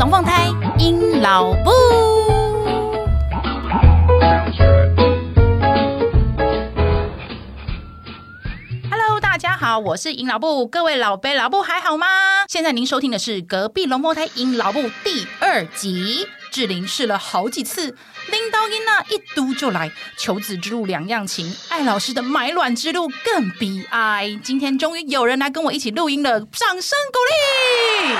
龙凤胎，阴老布。Hello，大家好，我是阴老布，各位老伯老布还好吗？现在您收听的是隔壁龙凤胎阴老布第二集。志玲试了好几次，拎刀音那一嘟就来，求子之路两样情，艾老师的买卵之路更悲哀。今天终于有人来跟我一起录音了，掌声鼓励！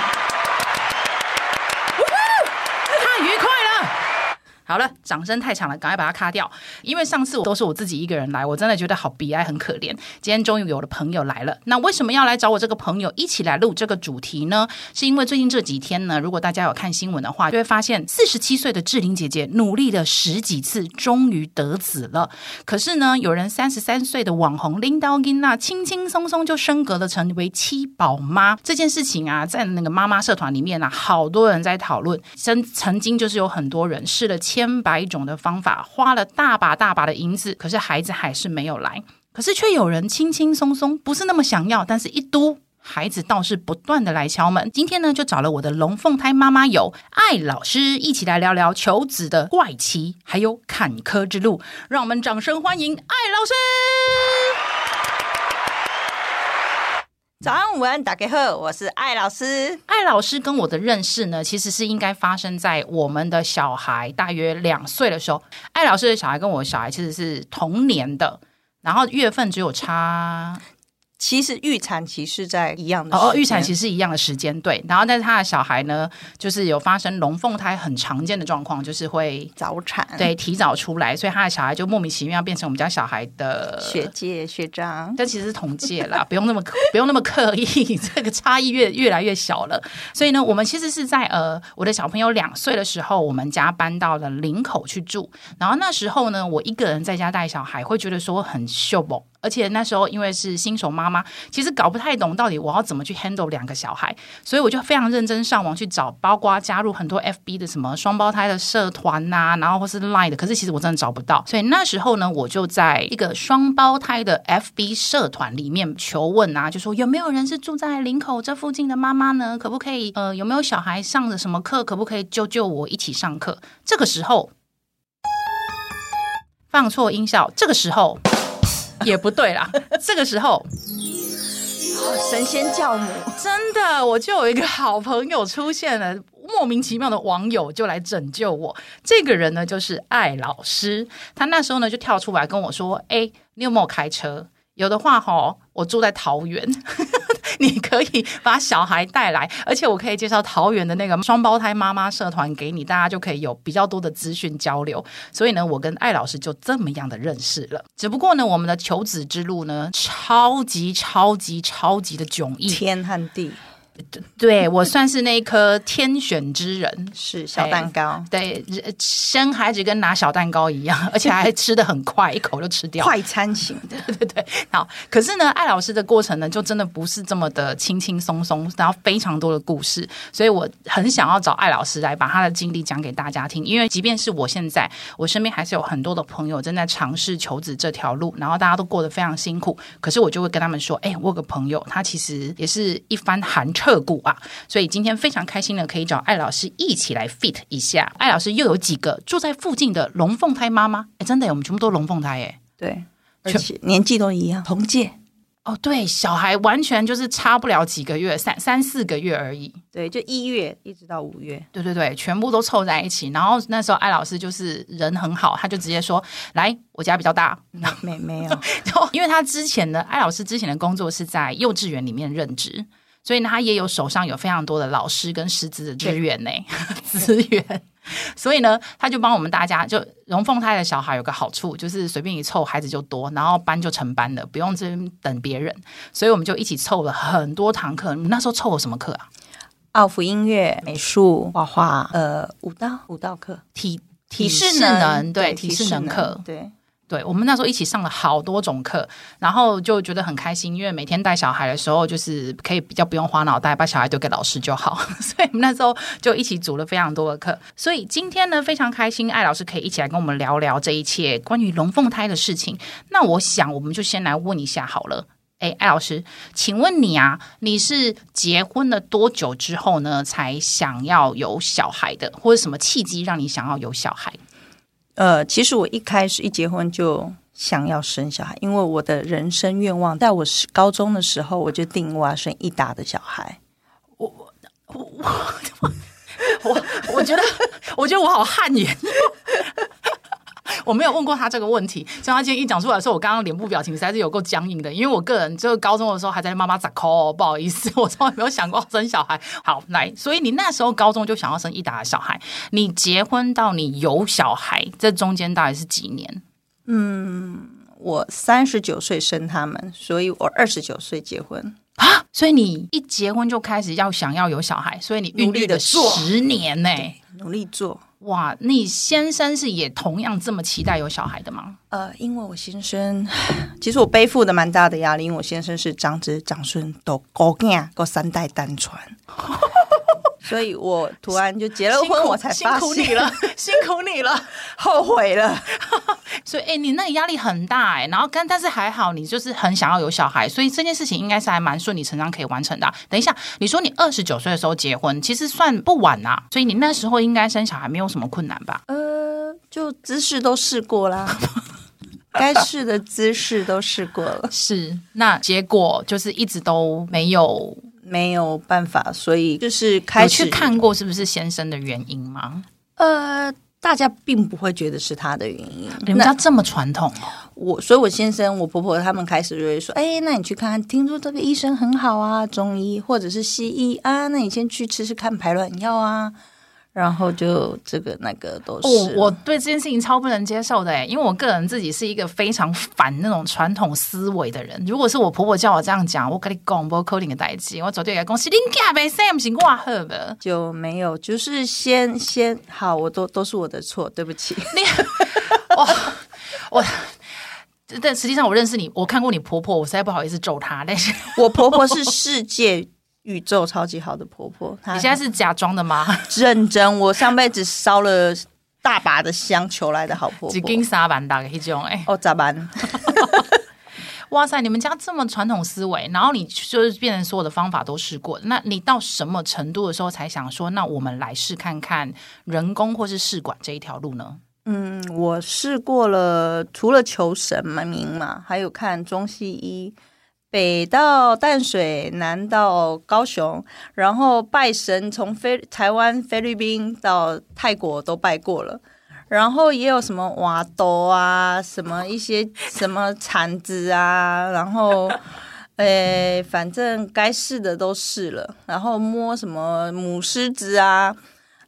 好了，掌声太长了，赶快把它卡掉。因为上次我都是我自己一个人来，我真的觉得好悲哀，很可怜。今天终于有了朋友来了，那为什么要来找我这个朋友一起来录这个主题呢？是因为最近这几天呢，如果大家有看新闻的话，就会发现四十七岁的志玲姐姐努力了十几次，终于得子了。可是呢，有人三十三岁的网红拎刀音娜轻轻松松就升格了，成为七宝妈。这件事情啊，在那个妈妈社团里面啊，好多人在讨论。曾曾经就是有很多人试了千。千百种的方法，花了大把大把的银子，可是孩子还是没有来。可是却有人轻轻松松，不是那么想要，但是一嘟，孩子倒是不断的来敲门。今天呢，就找了我的龙凤胎妈妈友艾老师一起来聊聊求子的怪奇，还有坎坷之路。让我们掌声欢迎艾老师。早安，午安，打开贺，我是艾老师。艾老师跟我的认识呢，其实是应该发生在我们的小孩大约两岁的时候。艾老师的小孩跟我的小孩其实是同年的，然后月份只有差。其实预产期是在一样的哦，预产期是一样的时间对，然后但是他的小孩呢，就是有发生龙凤胎很常见的状况，就是会早产，对，提早出来，所以他的小孩就莫名其妙变成我们家小孩的学姐学长，但其实是同届啦，不用那么不用那么刻意，这个差异越越来越小了。所以呢，我们其实是在呃我的小朋友两岁的时候，我们家搬到了林口去住，然后那时候呢，我一个人在家带小孩，会觉得说很秀猛。而且那时候因为是新手妈妈，其实搞不太懂到底我要怎么去 handle 两个小孩，所以我就非常认真上网去找，包括加入很多 FB 的什么双胞胎的社团呐、啊，然后或是 Line 的，可是其实我真的找不到。所以那时候呢，我就在一个双胞胎的 FB 社团里面求问啊，就说有没有人是住在林口这附近的妈妈呢？可不可以？呃，有没有小孩上的什么课？可不可以救救我一起上课？这个时候放错音效，这个时候。也不对啦，这个时候，神仙教母真的，我就有一个好朋友出现了，莫名其妙的网友就来拯救我。这个人呢，就是艾老师，他那时候呢就跳出来跟我说：“哎，你有没有开车？有的话，哈，我住在桃园。” 你可以把小孩带来，而且我可以介绍桃园的那个双胞胎妈妈社团给你，大家就可以有比较多的资讯交流。所以呢，我跟艾老师就这么样的认识了。只不过呢，我们的求子之路呢，超级超级超级的迥异，天和地。对，我算是那一颗天选之人，是小蛋糕。对，生孩子跟拿小蛋糕一样，而且还吃的很快，一口就吃掉，快餐型的。对对对，好。可是呢，艾老师的过程呢，就真的不是这么的轻轻松松，然后非常多的故事，所以我很想要找艾老师来把他的经历讲给大家听。因为即便是我现在，我身边还是有很多的朋友正在尝试求子这条路，然后大家都过得非常辛苦。可是我就会跟他们说，哎，我有个朋友，他其实也是一番寒彻。个股啊，所以今天非常开心的可以找艾老师一起来 fit 一下。艾老师又有几个住在附近的龙凤胎妈妈？哎，真的，我们全部都龙凤胎哎，对，而且年纪都一样，同届。哦，对，小孩完全就是差不了几个月，三三四个月而已。对，就一月一直到五月，对对对，全部都凑在一起。然后那时候艾老师就是人很好，他就直接说：“来，我家比较大。”没没有，就因为他之前的艾老师之前的工作是在幼稚园里面任职。所以呢，他也有手上有非常多的老师跟师资的资源呢，资源。所以呢，他就帮我们大家，就龙凤胎的小孩有个好处，就是随便一凑孩子就多，然后班就成班了，不用这边等别人。所以我们就一起凑了很多堂课。你那时候凑了什么课啊？奥福音乐、美术、画画，呃，舞蹈、舞蹈课、体体适能，对，体适能课，对。对，我们那时候一起上了好多种课，然后就觉得很开心，因为每天带小孩的时候，就是可以比较不用花脑袋，把小孩丢给老师就好。所以那时候就一起组了非常多的课。所以今天呢，非常开心，艾老师可以一起来跟我们聊聊这一切关于龙凤胎的事情。那我想，我们就先来问一下好了，哎，艾老师，请问你啊，你是结婚了多久之后呢，才想要有小孩的，或者什么契机让你想要有小孩？呃，其实我一开始一结婚就想要生小孩，因为我的人生愿望，在我高中的时候，我就定我要生一打的小孩。我我我 我我觉得，我觉得我好汗颜。我没有问过他这个问题，像他今天一讲出来的时候，我刚刚脸部表情实在是有够僵硬的。因为我个人就是高中的时候还在妈妈咋抠，不好意思，我从来没有想过生小孩。好，来，所以你那时候高中就想要生一打的小孩，你结婚到你有小孩，这中间大概是几年？嗯，我三十九岁生他们，所以我二十九岁结婚啊。所以你一结婚就开始要想要有小孩，所以你努力的十年呢、欸，努力做。哇，你先生是也同样这么期待有小孩的吗？呃，因为我先生，其实我背负的蛮大的压力，因为我先生是长子长孙都高干，够三代单传。所以我突然就结了婚，我才发现辛苦你了，辛苦你了，后悔了。所以，哎、欸，你那个压力很大哎、欸，然后但但是还好，你就是很想要有小孩，所以这件事情应该是还蛮顺理成章可以完成的、啊。等一下，你说你二十九岁的时候结婚，其实算不晚呐、啊，所以你那时候应该生小孩没有什么困难吧？呃，就姿势都试过啦，该试的姿势都试过了，是。那结果就是一直都没有。没有办法，所以就是开始去看过是不是先生的原因吗？呃，大家并不会觉得是他的原因。你们家这么传统，我所以，我先生、我婆婆他们开始就会说：“哎，那你去看看，听说这个医生很好啊，中医或者是西医啊，那你先去吃吃看排卵药啊。”然后就这个那个都是，我我对这件事情超不能接受的哎，因为我个人自己是一个非常反那种传统思维的人。如果是我婆婆叫我这样讲，我跟你讲，不扣你的代志，我绝对跟公司你假呗，Sam 行挂喝的就没有，就是先先好，我都都是我的错，对不起。你 我我，但实际上我认识你，我看过你婆婆，我实在不好意思咒她，但是我婆婆是世界。宇宙超级好的婆婆，你现在是假装的吗？认真，我上辈子烧了大把的香求来的好婆婆。几斤沙板打个一种哎，哦咋办？哇塞，你们家这么传统思维，然后你就是变成所有的方法都试过，那你到什么程度的时候才想说，那我们来试看看人工或是试管这一条路呢？嗯，我试过了，除了求神嘛明嘛，还有看中西医。北到淡水，南到高雄，然后拜神，从菲台湾、菲律宾到泰国都拜过了，然后也有什么瓦兜啊，什么一些 什么铲子啊，然后，诶，反正该试的都试了，然后摸什么母狮子啊，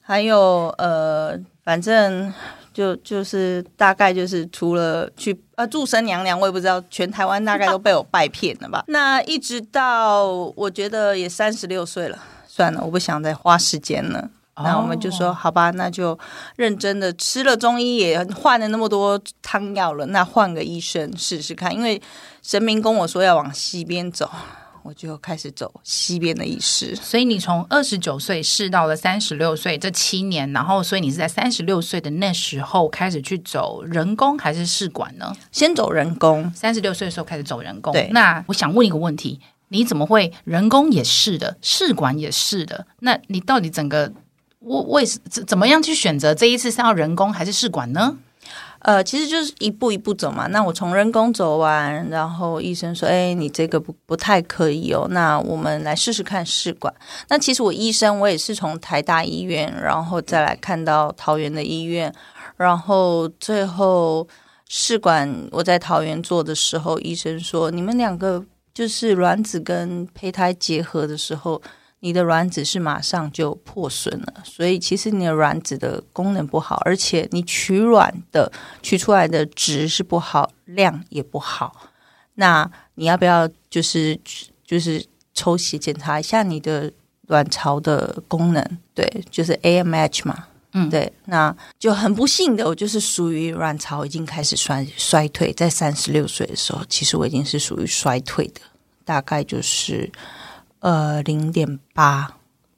还有呃，反正。就就是大概就是除了去呃祝生娘娘，我也不知道全台湾大概都被我拜骗了吧。那一直到我觉得也三十六岁了，算了，我不想再花时间了。那我们就说好吧，那就认真的吃了中医，也换了那么多汤药了，那换个医生试试看，因为神明跟我说要往西边走。我就开始走西边的医师，所以你从二十九岁试到了三十六岁这七年，然后所以你是在三十六岁的那时候开始去走人工还是试管呢？先走人工，三十六岁的时候开始走人工。对，那我想问一个问题，你怎么会人工也试的，试管也试的？那你到底整个为为怎怎么样去选择这一次是要人工还是试管呢？呃，其实就是一步一步走嘛。那我从人工走完，然后医生说：“哎，你这个不不太可以哦。”那我们来试试看试管。那其实我医生我也是从台大医院，然后再来看到桃园的医院，然后最后试管我在桃园做的时候，医生说：“你们两个就是卵子跟胚胎结合的时候。”你的卵子是马上就破损了，所以其实你的卵子的功能不好，而且你取卵的取出来的值是不好，量也不好。那你要不要就是就是抽血检查一下你的卵巢的功能？对，就是 AMH 嘛。嗯，对，那就很不幸的，我就是属于卵巢已经开始衰衰退，在三十六岁的时候，其实我已经是属于衰退的，大概就是。呃，零点八，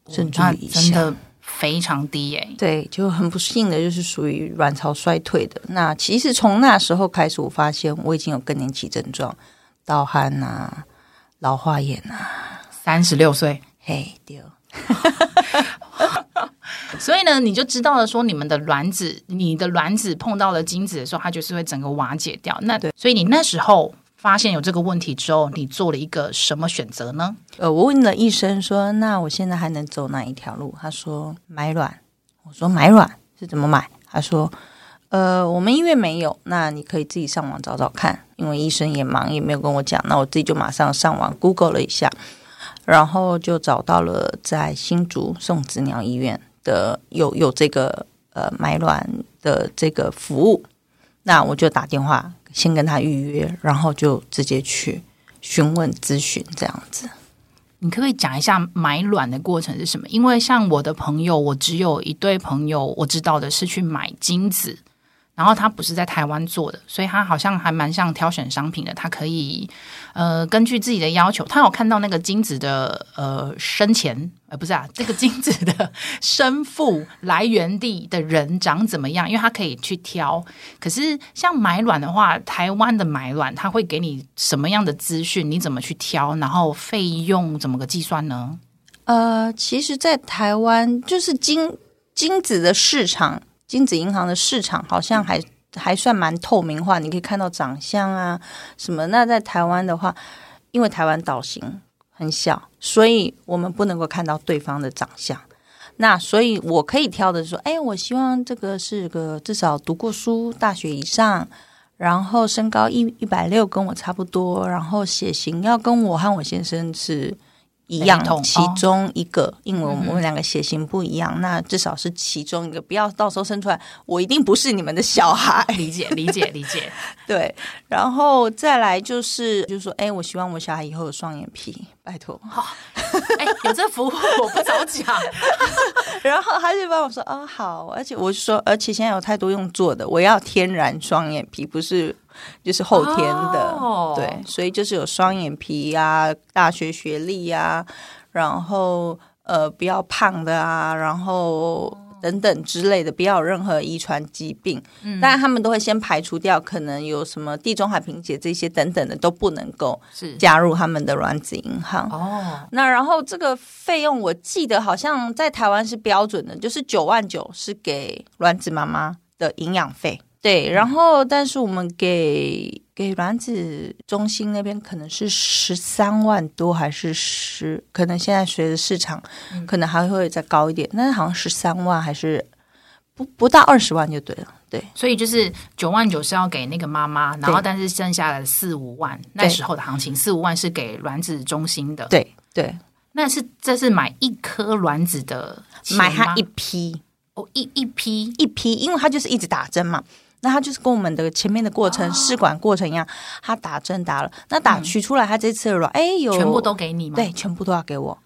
甚至以下，真的非常低耶。对，就很不幸的，就是属于卵巢衰退的。那其实从那时候开始，我发现我已经有更年期症状，盗汗啊，老化眼啊，三十六岁，嘿丢。所以呢，你就知道了，说你们的卵子，你的卵子碰到了精子的时候，它就是会整个瓦解掉。那对，所以你那时候发现有这个问题之后，你做了一个什么选择呢？呃，我问了医生说，那我现在还能走哪一条路？他说买卵。我说买卵是怎么买？他说，呃，我们医院没有，那你可以自己上网找找看。因为医生也忙，也没有跟我讲，那我自己就马上上网 Google 了一下。然后就找到了在新竹送子鸟医院的有有这个呃买卵的这个服务，那我就打电话先跟他预约，然后就直接去询问咨询这样子。你可不可以讲一下买卵的过程是什么？因为像我的朋友，我只有一对朋友我知道的是去买精子。然后他不是在台湾做的，所以他好像还蛮像挑选商品的。他可以呃根据自己的要求，他有看到那个精子的呃生前呃不是啊，这个精子的生父来源地的人长怎么样，因为他可以去挑。可是像买卵的话，台湾的买卵他会给你什么样的资讯？你怎么去挑？然后费用怎么个计算呢？呃，其实，在台湾就是精精子的市场。精子银行的市场好像还还算蛮透明化，你可以看到长相啊什么。那在台湾的话，因为台湾岛型很小，所以我们不能够看到对方的长相。那所以我可以挑的是说，哎，我希望这个是个至少读过书，大学以上，然后身高一一百六跟我差不多，然后血型要跟我和我先生是。一样，其中一个，哦、因为我们两个血型不一样，嗯、那至少是其中一个，不要到时候生出来，我一定不是你们的小孩。理解，理解，理解。对，然后再来就是，就是说，哎，我希望我小孩以后有双眼皮，拜托。好，哎，有这服务我不早讲。然后他就帮我说，哦，好，而且我就说，而且现在有太多用做的，我要天然双眼皮，不是。就是后天的，哦、对，所以就是有双眼皮呀、啊，大学学历呀、啊，然后呃不要胖的啊，然后等等之类的，不要有任何遗传疾病。嗯，当然他们都会先排除掉可能有什么地中海贫血这些等等的都不能够加入他们的卵子银行。哦，那然后这个费用我记得好像在台湾是标准的，就是九万九是给卵子妈妈的营养费。对，然后但是我们给给卵子中心那边可能是十三万多，还是十？可能现在随着市场，可能还会再高一点。那、嗯、好像十三万还是不不到二十万就对了。对，所以就是九万九是要给那个妈妈，然后但是剩下的四五万，那时候的行情四五万是给卵子中心的。对对，那是这是买一颗卵子的，买它一批哦，一一批一批，因为它就是一直打针嘛。那他就是跟我们的前面的过程试管过程一样，他打针打了，那打取出来，他这次的卵，哎、嗯，有全部都给你吗？对，全部都要给我。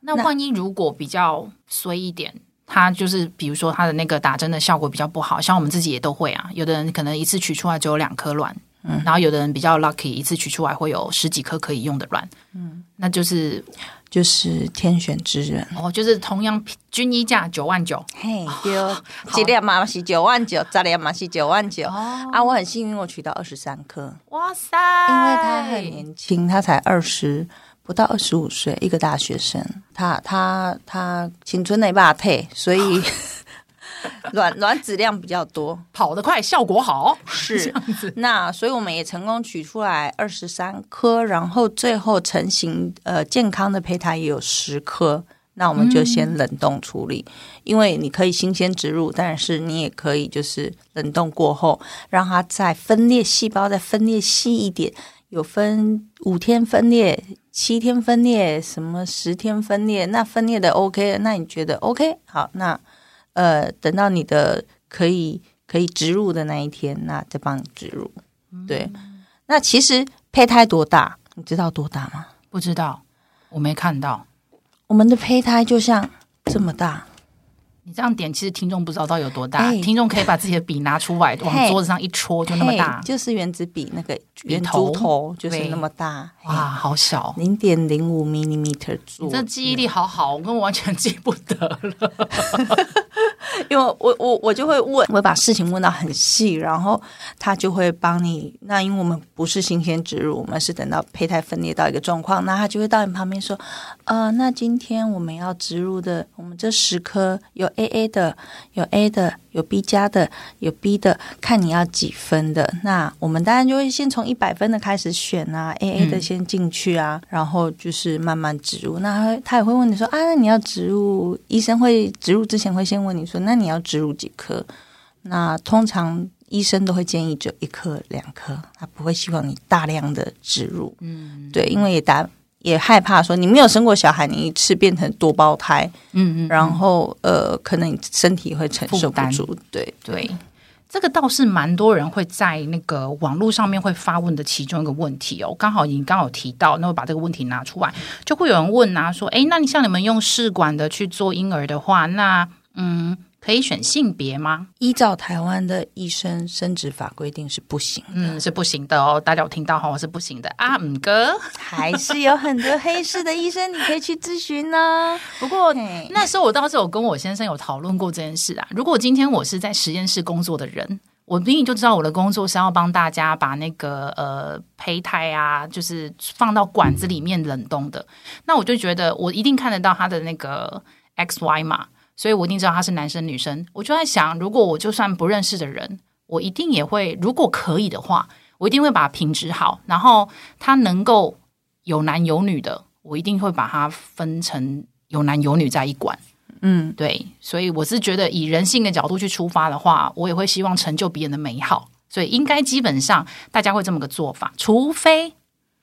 那万一如果比较衰一点，他就是比如说他的那个打针的效果比较不好，像我们自己也都会啊，有的人可能一次取出来只有两颗卵，嗯，然后有的人比较 lucky，一次取出来会有十几颗可以用的卵，嗯，那就是。就是天选之人哦，就是同样均一价九万九，嘿，丢几粒嘛是九万九，再粒嘛是九万九啊！我很幸运，我取到二十三颗，哇塞！因为他很年轻，他才二十不到二十五岁，一个大学生，他他他青春那把退，所以。卵卵子量比较多，跑得快，效果好，是 这样子。那所以我们也成功取出来二十三颗，然后最后成型呃健康的胚胎也有十颗。那我们就先冷冻处理，嗯、因为你可以新鲜植入，但是你也可以就是冷冻过后，让它再分裂细胞，再分裂细一点，有分五天分裂、七天分裂、什么十天分裂。那分裂的 OK，那你觉得 OK？好，那。呃，等到你的可以可以植入的那一天，那再帮你植入。对，那其实胚胎多大？你知道多大吗？不知道，我没看到。我们的胚胎就像这么大。你这样点，其实听众不知道到底有多大。听众可以把自己的笔拿出来，往桌子上一戳，就那么大。就是原子笔那个圆珠头，就是那么大。哇，好小，零点零五 millimeter。你这记忆力好好，我跟我完全记不得了。因为我我我就会问，我会把事情问到很细，然后他就会帮你。那因为我们不是新鲜植入，我们是等到胚胎分裂到一个状况，那他就会到你旁边说，呃，那今天我们要植入的，我们这十颗有 AA 的，有 A 的，有 B 加的，有 B 的，看你要几分的。那我们当然就会先从一百分的开始选啊，AA 的先进去啊，嗯、然后就是慢慢植入。那他他也会问你说啊，那你要植入，医生会植入之前会先问你说，那你要植入几颗？那通常医生都会建议只有一颗、两颗，他不会希望你大量的植入。嗯，对，因为也打也害怕说你没有生过小孩，你一次变成多胞胎，嗯嗯，然后呃，可能你身体会承受不住。对对。这个倒是蛮多人会在那个网络上面会发问的其中一个问题哦，刚好你刚好提到，那我把这个问题拿出来，就会有人问啊，说，诶，那你像你们用试管的去做婴儿的话，那嗯。可以选性别吗？依照台湾的医生生殖法规定是不行，嗯，是不行的哦。大家有听到哈，是不行的啊。五哥还是有很多黑市的医生，你可以去咨询呢。不过那时候我倒是有跟我先生有讨论过这件事啊。如果今天我是在实验室工作的人，我明明就知道我的工作是要帮大家把那个呃胚胎啊，就是放到管子里面冷冻的，那我就觉得我一定看得到他的那个 X Y 码。所以我一定知道他是男生女生，我就在想，如果我就算不认识的人，我一定也会，如果可以的话，我一定会把它品质好，然后他能够有男有女的，我一定会把它分成有男有女在一管。嗯，对，所以我是觉得以人性的角度去出发的话，我也会希望成就别人的美好，所以应该基本上大家会这么个做法，除非。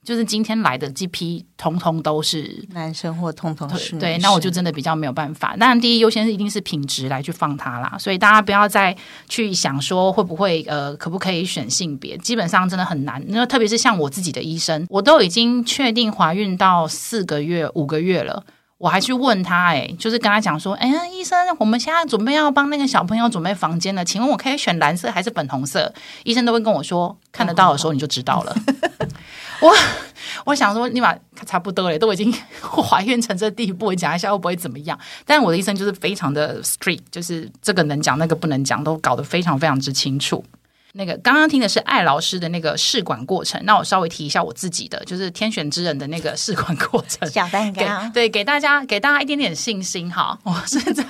就是今天来的这批，通通都是男生或通通是对，那我就真的比较没有办法。当然，第一优先是一定是品质来去放它啦，所以大家不要再去想说会不会呃可不可以选性别，基本上真的很难。那特别是像我自己的医生，我都已经确定怀孕到四个月、五个月了，我还去问他，哎，就是跟他讲说，哎呀，医生，我们现在准备要帮那个小朋友准备房间了，请问我可以选蓝色还是粉红色？医生都会跟我说，看得到的时候你就知道了。我我想说，你把差不多了，都已经 怀孕成这地步，我讲一下会不会怎么样？但是我的医生就是非常的 strict，就是这个能讲，那个不能讲，都搞得非常非常之清楚。那个刚刚听的是艾老师的那个试管过程，那我稍微提一下我自己的，就是天选之人的那个试管过程，小蛋糕，对，给大家给大家一点点信心哈。我是在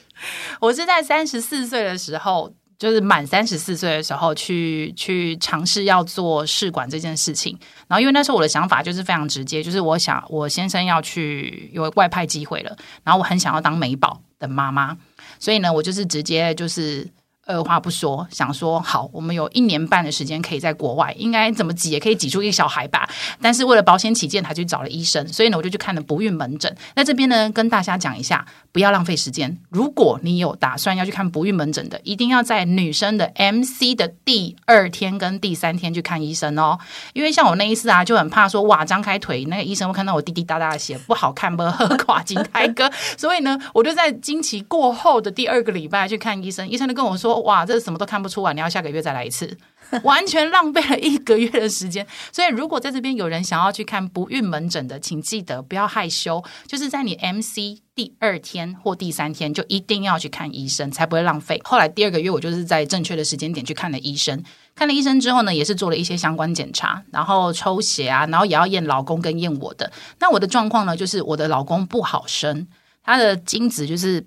我是在三十四岁的时候。就是满三十四岁的时候去去尝试要做试管这件事情，然后因为那时候我的想法就是非常直接，就是我想我先生要去有外派机会了，然后我很想要当美宝的妈妈，所以呢，我就是直接就是。二话不说，想说好，我们有一年半的时间可以在国外，应该怎么挤也可以挤出一个小孩吧。但是为了保险起见，他去找了医生，所以呢，我就去看了不孕门诊。那这边呢，跟大家讲一下，不要浪费时间。如果你有打算要去看不孕门诊的，一定要在女生的 MC 的第二天跟第三天去看医生哦。因为像我那一次啊，就很怕说哇，张开腿那个医生会看到我滴滴答答的血，不好看，不合垮金胎哥。所以呢，我就在经期过后的第二个礼拜去看医生，医生就跟我说。哇，这什么都看不出来，你要下个月再来一次，完全浪费了一个月的时间。所以，如果在这边有人想要去看不孕门诊的，请记得不要害羞，就是在你 MC 第二天或第三天就一定要去看医生，才不会浪费。后来第二个月，我就是在正确的时间点去看了医生。看了医生之后呢，也是做了一些相关检查，然后抽血啊，然后也要验老公跟验我的。那我的状况呢，就是我的老公不好生，他的精子就是。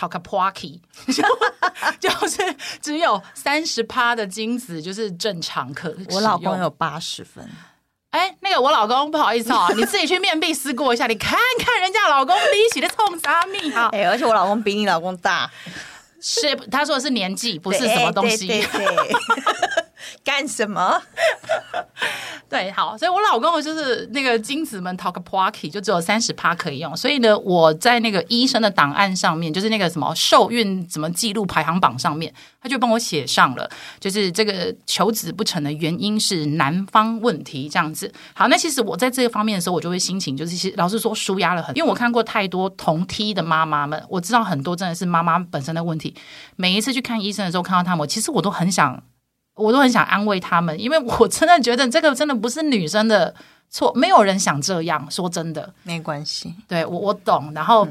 讨个破气，就是只有三十趴的精子就是正常可。我老公有八十分。哎，那个我老公不好意思哦，你自己去面壁思过一下，你看看人家老公比起的冲啥命啊？哎，而且我老公比你老公大，是他说的是年纪，不是什么东西。对对对对 干什么？对，好，所以我老公就是那个精子们 talk party 就只有三十趴可以用，所以呢，我在那个医生的档案上面，就是那个什么受孕怎么记录排行榜上面，他就帮我写上了，就是这个求子不成的原因是男方问题这样子。好，那其实我在这个方面的时候，我就会心情就是其实老实说舒压了很，因为我看过太多同梯的妈妈们，我知道很多真的是妈妈本身的问题。每一次去看医生的时候，看到他们，其实我都很想。我都很想安慰他们，因为我真的觉得这个真的不是女生的错，没有人想这样说真的，没关系。对，我我懂。然后，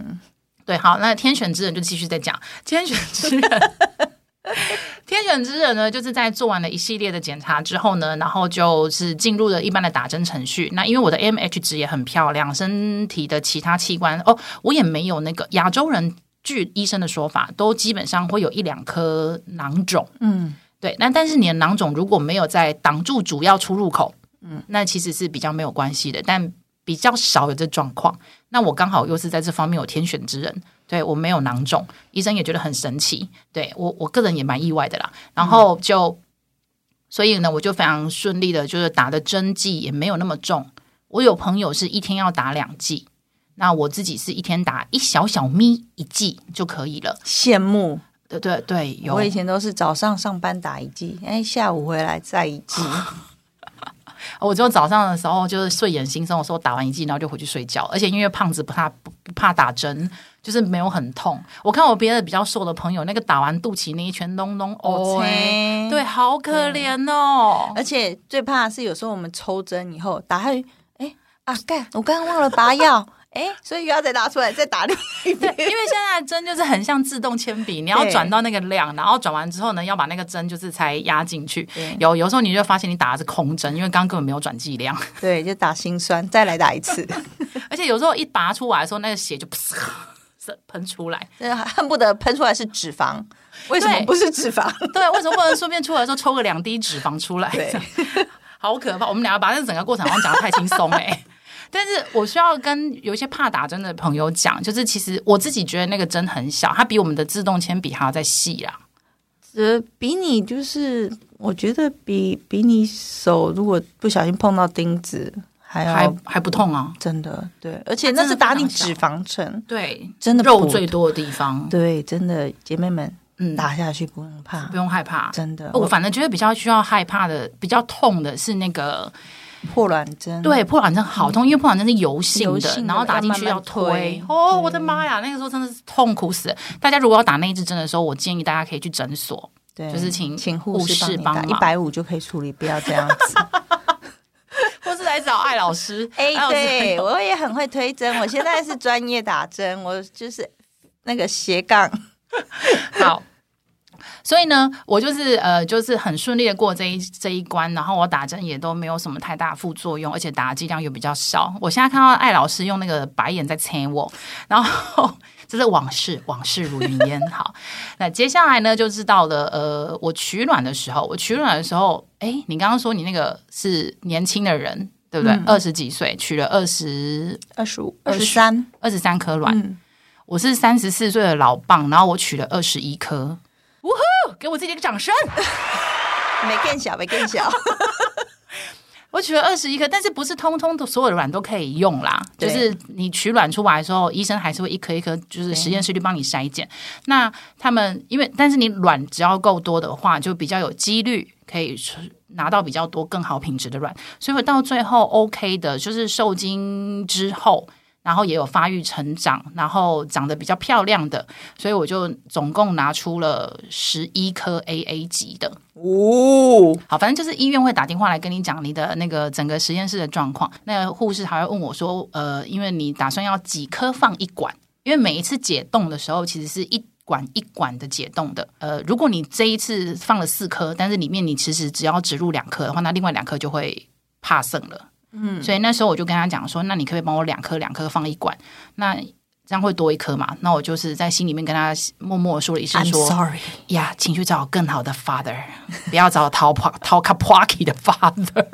对，好，那天选之人就继续再讲天选之人。天选之人呢，就是在做完了一系列的检查之后呢，然后就是进入了一般的打针程序。那因为我的 AMH 值也很漂亮，身体的其他器官哦，我也没有那个亚洲人，据医生的说法，都基本上会有一两颗囊肿。嗯，对。那但是你的囊肿如果没有在挡住主要出入口，嗯，那其实是比较没有关系的，但比较少有这状况。那我刚好又是在这方面有天选之人。对，我没有囊肿，医生也觉得很神奇。对，我我个人也蛮意外的啦。然后就，嗯、所以呢，我就非常顺利的，就是打的针剂也没有那么重。我有朋友是一天要打两剂，那我自己是一天打一小小咪一剂就可以了。羡慕，对对对，有。我以前都是早上上班打一剂，哎，下午回来再一剂。我就早上的时候就是睡眼惺忪，我说打完一剂，然后就回去睡觉。而且因为胖子不怕不怕打针，就是没有很痛。我看我别的比较瘦的朋友，那个打完肚脐那一圈咚咚哦，对，好可怜哦。而且最怕的是有时候我们抽针以后打下去，哎啊干，我刚刚忘了拔药。哎，所以又要再拿出来再打另一遍，因为现在针就是很像自动铅笔，你要转到那个量，然后转完之后呢，要把那个针就是才压进去。有有时候你就发现你打的是空针，因为刚刚根本没有转剂量。对，就打心酸，再来打一次。而且有时候一拔出来的时候，那个血就噗 喷出来，恨不得喷出来是脂肪。为什么不是脂肪？对，为什么不能顺便出来的时候抽个两滴脂肪出来？对，好可怕！我们两个把这整个过程好像讲的太轻松哎。但是我需要跟有一些怕打针的朋友讲，就是其实我自己觉得那个针很小，它比我们的自动铅笔还要再细啊。呃，比你就是，我觉得比比你手如果不小心碰到钉子还要还还不痛啊！真的，对，而且那是打你脂肪层，对，真的肉最多的地方，对，真的姐妹们，嗯，打下去不用怕，不用害怕，真的。我反正觉得比较需要害怕的，比较痛的是那个。破卵针，对，破卵针好痛，嗯、因为破卵针是油性的，然后打进去要推。哦，我的妈呀，那个时候真的是痛苦死了。大家如果要打那一支针的时候，我建议大家可以去诊所，对，就是请请护士帮忙，一百五就可以处理，不要这样子。或是来找艾老师，哎，对我也很会推针，我现在是专业打针，我就是那个斜杠，好。所以呢，我就是呃，就是很顺利的过这一这一关，然后我打针也都没有什么太大副作用，而且打的剂量又比较少。我现在看到艾老师用那个白眼在猜我，然后这是往事，往事如云烟。好，那接下来呢，就是到了。呃，我取卵的时候，我取卵的时候，哎，你刚刚说你那个是年轻的人，对不对？二十、嗯、几岁取了二十二十五、二十三、二十三颗卵。嗯、我是三十四岁的老棒，然后我取了二十一颗。给我自己一个掌声。没更小，没更小。我取了二十一颗，但是不是通通的所有的卵都可以用啦？就是你取卵出来的时候，医生还是会一颗一颗，就是实验室去帮你筛检。那他们因为，但是你卵只要够多的话，就比较有几率可以拿到比较多、更好品质的卵。所以我到最后 OK 的，就是受精之后。然后也有发育成长，然后长得比较漂亮的，所以我就总共拿出了十一颗 AA 级的。哦，好，反正就是医院会打电话来跟你讲你的那个整个实验室的状况。那个护士还会问我说：“呃，因为你打算要几颗放一管？因为每一次解冻的时候，其实是一管一管的解冻的。呃，如果你这一次放了四颗，但是里面你其实只要植入两颗的话，那另外两颗就会怕剩了。”嗯，所以那时候我就跟他讲说，那你可不可以帮我两颗两颗放一管？那这样会多一颗嘛？那我就是在心里面跟他默默说了一声说：“sorry 呀，请去找更好的 father，不要找讨跑讨卡 party 的 father。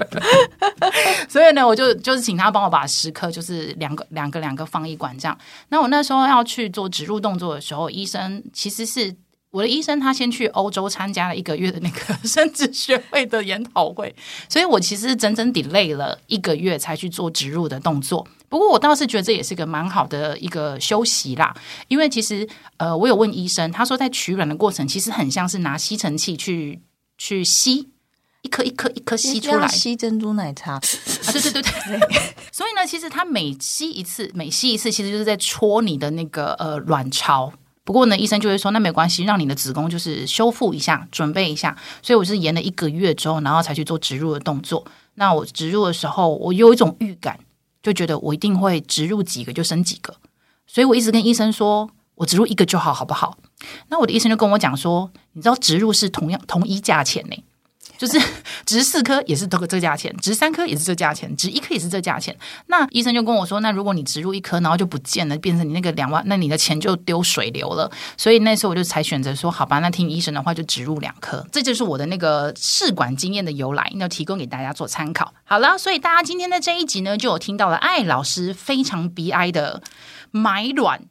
”所以呢，我就就是请他帮我把十颗就是两个两个两个放一管这样。那我那时候要去做植入动作的时候，医生其实是。我的医生他先去欧洲参加了一个月的那个 生殖学会的研讨会，所以我其实整整 delay 了一个月才去做植入的动作。不过我倒是觉得这也是个蛮好的一个休息啦，因为其实呃，我有问医生，他说在取卵的过程其实很像是拿吸尘器去去吸一颗一颗一颗吸出来，吸珍珠奶茶啊，对对对对。所以呢，其实他每吸一次，每吸一次，其实就是在戳你的那个呃卵巢。不过呢，医生就会说，那没关系，让你的子宫就是修复一下，准备一下。所以我是延了一个月之后，然后才去做植入的动作。那我植入的时候，我有一种预感，就觉得我一定会植入几个就生几个。所以我一直跟医生说，我植入一个就好，好不好？那我的医生就跟我讲说，你知道植入是同样同一价钱呢。就是 植四颗也是这个这价钱，植三颗也是这个价钱，植一颗也是这个价钱。那医生就跟我说，那如果你植入一颗，然后就不见了，变成你那个两万，那你的钱就丢水流了。所以那时候我就才选择说，好吧，那听医生的话就植入两颗。这就是我的那个试管经验的由来，要提供给大家做参考。好了，所以大家今天的这一集呢，就有听到了艾老师非常悲哀的买卵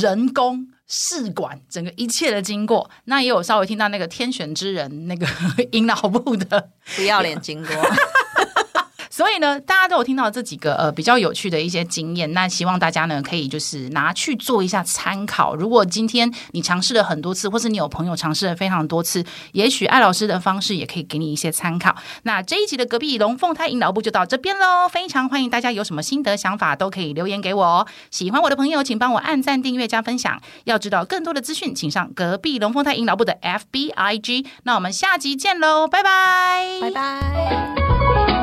人工。试管整个一切的经过，那也有稍微听到那个天选之人那个 阴脑部的不要脸经过。所以呢，大家都有听到这几个呃比较有趣的一些经验，那希望大家呢可以就是拿去做一下参考。如果今天你尝试了很多次，或是你有朋友尝试了非常多次，也许艾老师的方式也可以给你一些参考。那这一集的隔壁龙凤胎引导部就到这边喽，非常欢迎大家有什么心得想法都可以留言给我哦。喜欢我的朋友，请帮我按赞、订阅、加分享。要知道更多的资讯，请上隔壁龙凤胎引导部的 FBIG。那我们下集见喽，拜拜，拜拜。